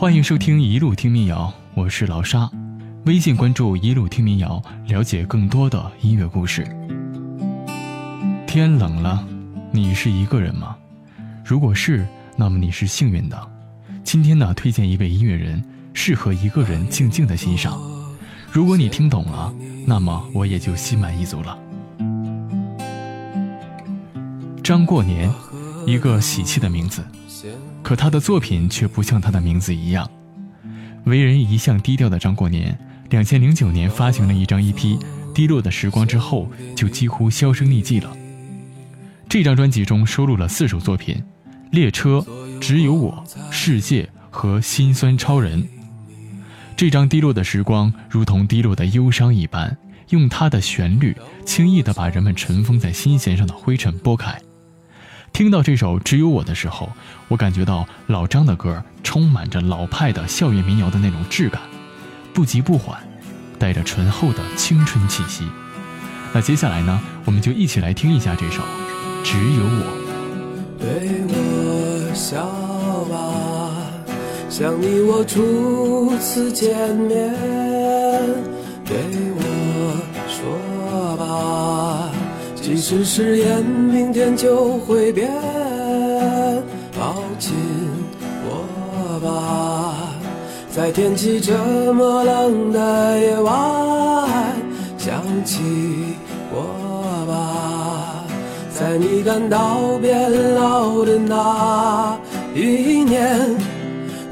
欢迎收听《一路听民谣》，我是老沙。微信关注“一路听民谣”，了解更多的音乐故事。天冷了，你是一个人吗？如果是，那么你是幸运的。今天呢，推荐一位音乐人，适合一个人静静的欣赏。如果你听懂了，那么我也就心满意足了。张过年，一个喜气的名字。可他的作品却不像他的名字一样。为人一向低调的张过年，两千零九年发行了一张 EP《低落的时光》之后，就几乎销声匿迹了。这张专辑中收录了四首作品：《列车》、《只有我》、《世界》和《心酸超人》。这张《低落的时光》如同低落的忧伤一般，用它的旋律轻易地把人们尘封在心弦上的灰尘拨开。听到这首《只有我》的时候，我感觉到老张的歌充满着老派的校园民谣的那种质感，不急不缓，带着醇厚的青春气息。那接下来呢，我们就一起来听一下这首《只有我》。对我笑吧，像你我初次见面；对我说吧。即使誓言明天就会变，抱紧我吧，在天气这么冷的夜晚，想起我吧，在你感到变老的那一年，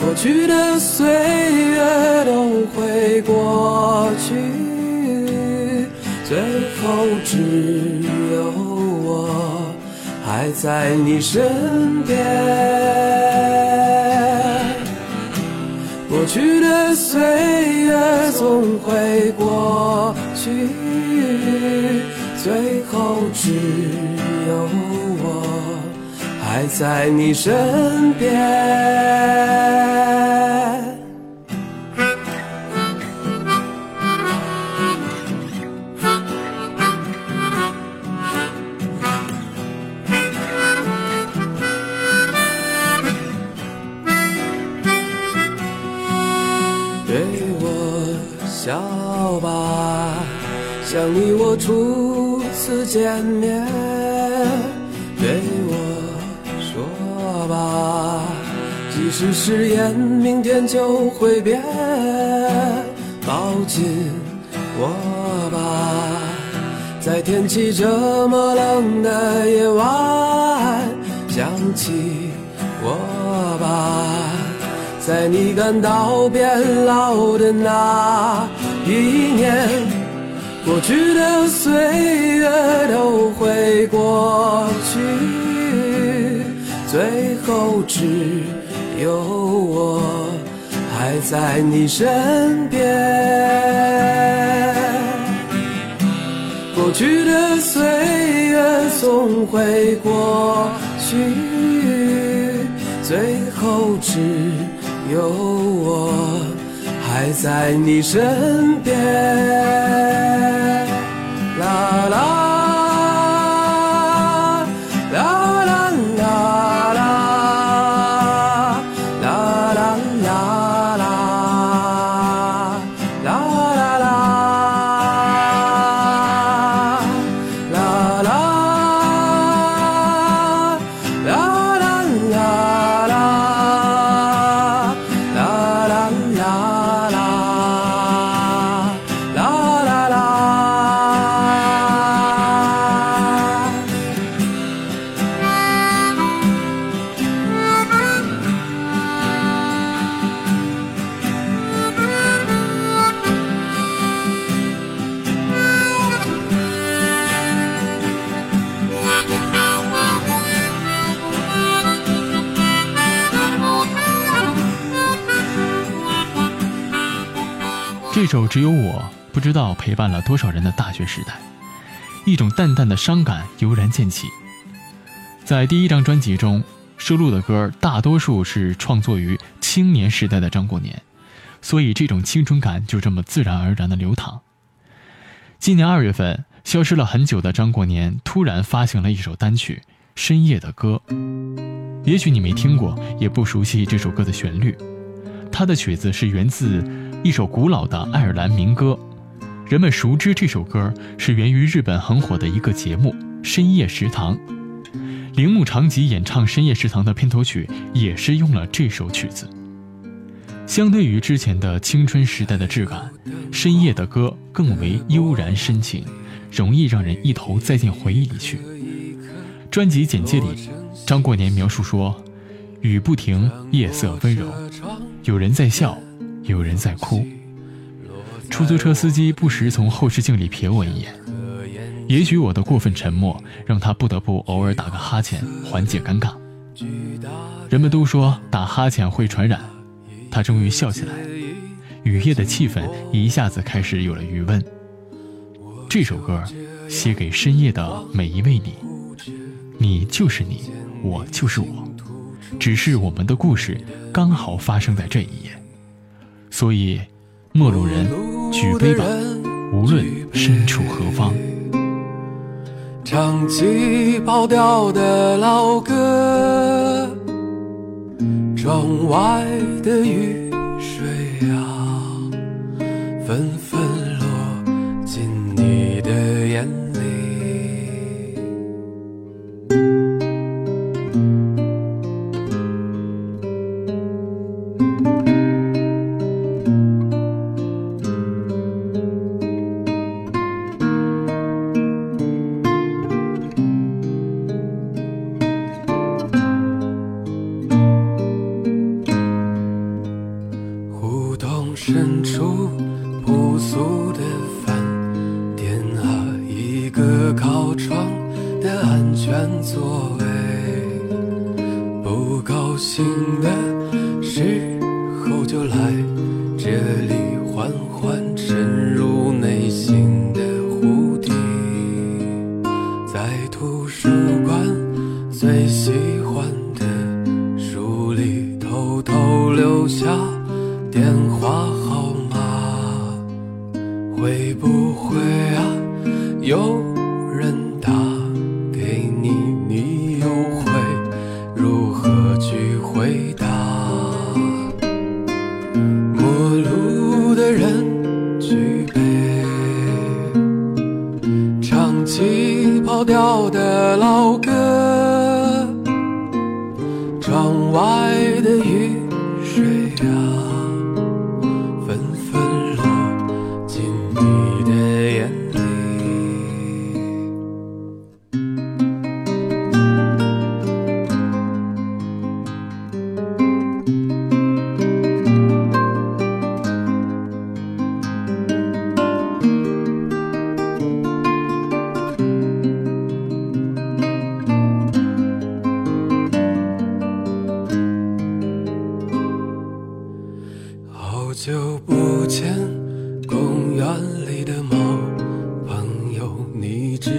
过去的岁月都会过去。最后只有我还在你身边，过去的岁月总会过去，最后只有我还在你身边。笑吧像你我初次见面，对我说吧，即使誓言明天就会变，抱紧我吧，在天气这么冷的夜晚，想起，在你感到变老的那一年。过去的岁月都会过去，最后只有我还在你身边。过去的岁月总会过去，最后只有我。还在你身边，啦啦。首《只有我》不知道陪伴了多少人的大学时代，一种淡淡的伤感油然渐起。在第一张专辑中收录的歌，大多数是创作于青年时代的张过年，所以这种青春感就这么自然而然的流淌。今年二月份，消失了很久的张过年突然发行了一首单曲《深夜的歌》，也许你没听过，也不熟悉这首歌的旋律。他的曲子是源自一首古老的爱尔兰民歌，人们熟知这首歌是源于日本很火的一个节目《深夜食堂》，铃木长吉演唱《深夜食堂》的片头曲也是用了这首曲子。相对于之前的青春时代的质感，《深夜的歌》更为悠然深情，容易让人一头栽进回忆里去。专辑简介里，张过年描述说：“雨不停，夜色温柔。”有人在笑，有人在哭。出租车司机不时从后视镜里瞥我一眼，也许我的过分沉默让他不得不偶尔打个哈欠缓解尴尬。人们都说打哈欠会传染，他终于笑起来，雨夜的气氛一下子开始有了余温。这首歌写给深夜的每一位你，你就是你，我就是我。只是我们的故事刚好发生在这一夜，所以，陌路人，举杯吧，无论身处何方。唱起跑调的老歌，窗外的雨水啊，纷纷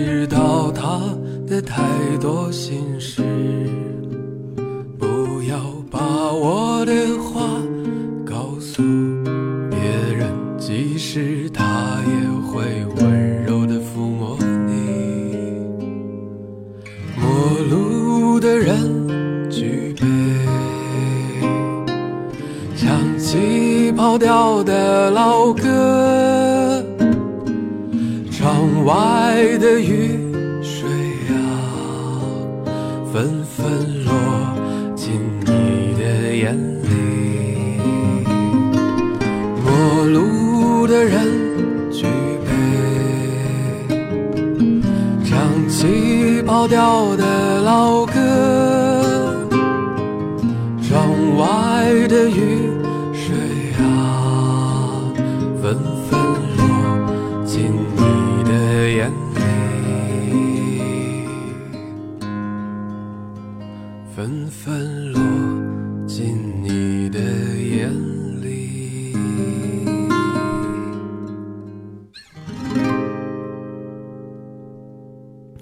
知道他的太多心事。不要掉的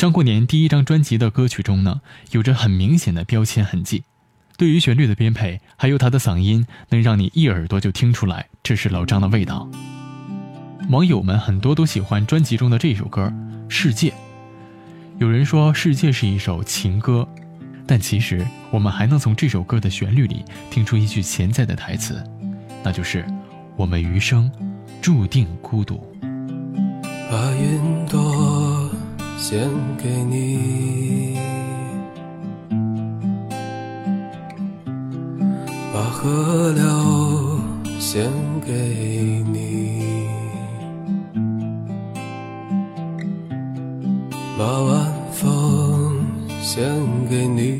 张过年第一张专辑的歌曲中呢，有着很明显的标签痕迹。对于旋律的编配，还有他的嗓音，能让你一耳朵就听出来这是老张的味道。网友们很多都喜欢专辑中的这首歌《世界》。有人说《世界》是一首情歌，但其实我们还能从这首歌的旋律里听出一句潜在的台词，那就是“我们余生注定孤独”。把云朵献给你，把河流献给你，把晚风献给你，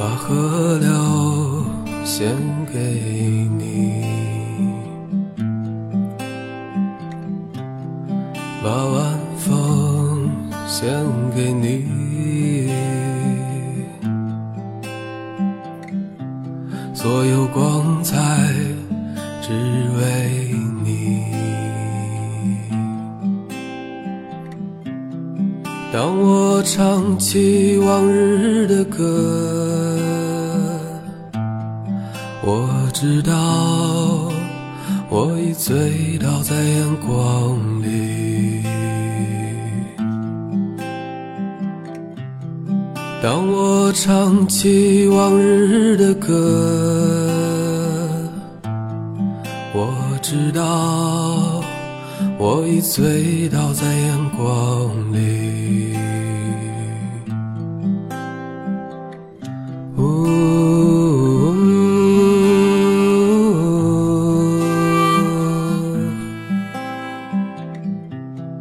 把河流献给你，把晚风献给你，所有光彩只为你。当我唱起往日的歌，我知道我已醉倒在阳光里。当我唱起往日的歌，我知道我已醉倒在阳光里。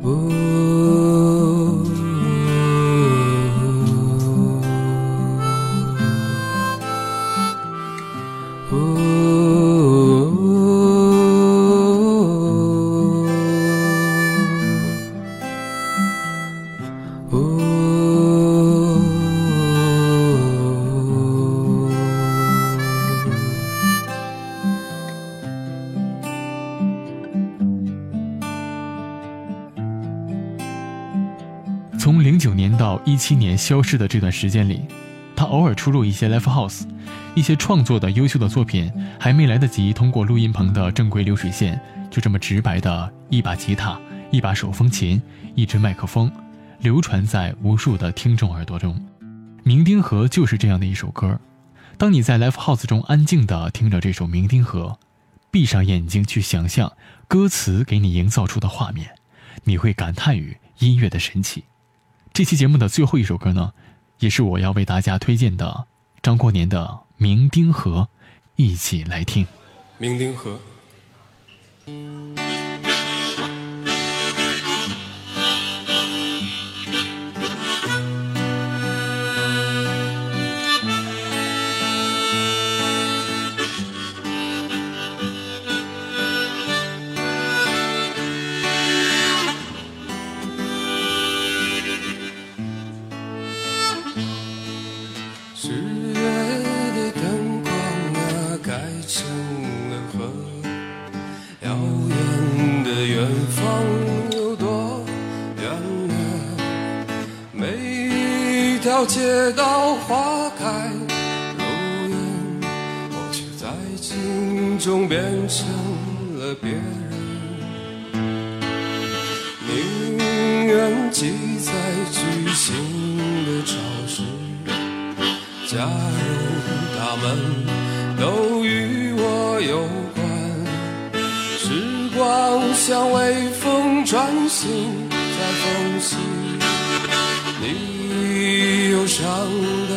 Ooh. 七年消失的这段时间里，他偶尔出入一些 live house，一些创作的优秀的作品还没来得及通过录音棚的正规流水线，就这么直白的一把吉他、一把手风琴、一支麦克风，流传在无数的听众耳朵中。《酩酊河》就是这样的一首歌。当你在 live house 中安静地听着这首《酩酊河》，闭上眼睛去想象歌词给你营造出的画面，你会感叹于音乐的神奇。这期节目的最后一首歌呢，也是我要为大家推荐的张过年的《酩酊河》，一起来听。酩酊河。一条街道花开如烟，我却在镜中变成了别人。宁愿记在巨星的潮湿，假如他们都与我有关。时光像微风穿行在缝隙，上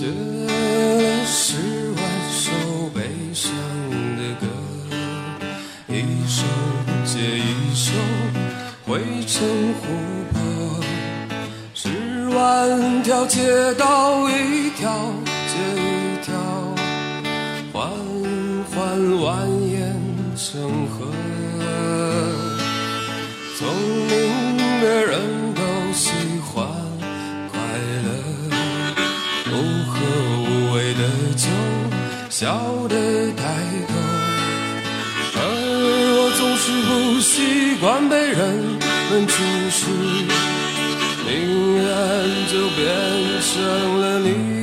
写了十万首悲伤的歌，一首接一首汇成湖泊，十万条街道一条接一条，缓缓蜿蜒成河。从你笑的太多，而我总是不习惯被人们注视，宁愿就变成了你。